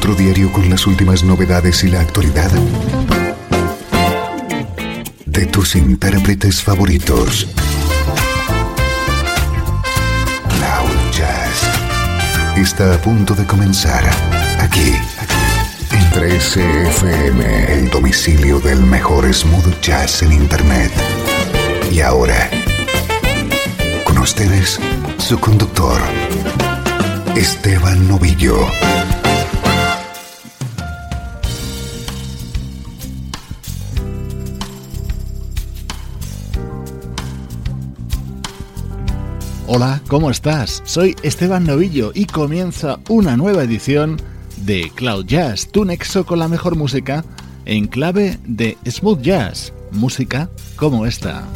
encuentro diario con las últimas novedades y la actualidad de tus intérpretes favoritos. Cloud Jazz está a punto de comenzar aquí en 13FM, el domicilio del mejor smooth jazz en internet. Y ahora, con ustedes, su conductor, Esteban Novillo. Hola, ¿cómo estás? Soy Esteban Novillo y comienza una nueva edición de Cloud Jazz, tu nexo con la mejor música en clave de smooth jazz, música como esta.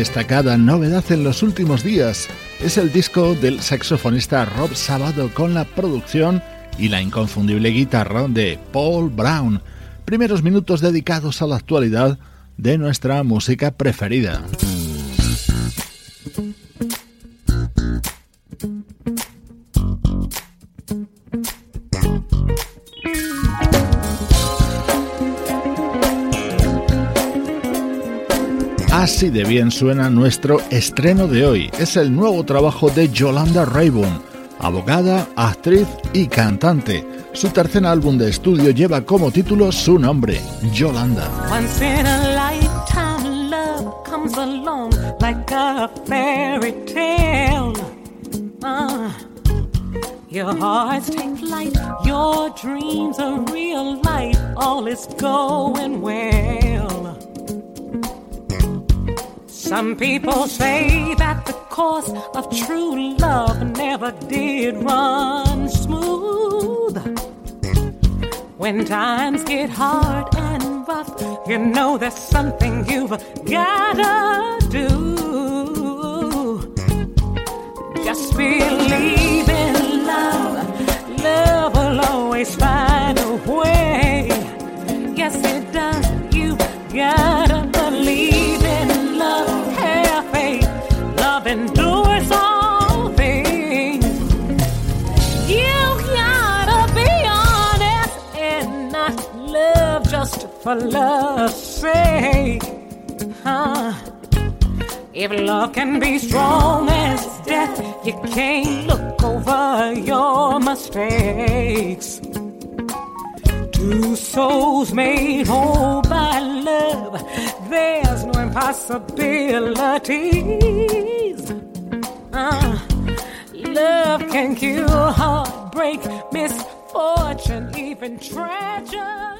Destacada novedad en los últimos días es el disco del saxofonista Rob Sabado con la producción y la inconfundible guitarra de Paul Brown. Primeros minutos dedicados a la actualidad de nuestra música preferida. Así de bien suena nuestro estreno de hoy. Es el nuevo trabajo de Yolanda Rayburn, abogada, actriz y cantante. Su tercer álbum de estudio lleva como título su nombre, Yolanda. Once in a lifetime love comes along like a fairy tale. Uh, your hearts take flight, your dreams are real life, all is going well. Some people say that the course of true love never did run smooth. When times get hard and rough, you know there's something you've gotta do. Just believe in love, love will always find a way. Yes, it does. You gotta for love's sake. Huh? If love can be strong as death, you can't look over your mistakes. Two souls made whole by love. There's no impossibilities. Uh, love can cure heartbreak, misfortune, even tragedy.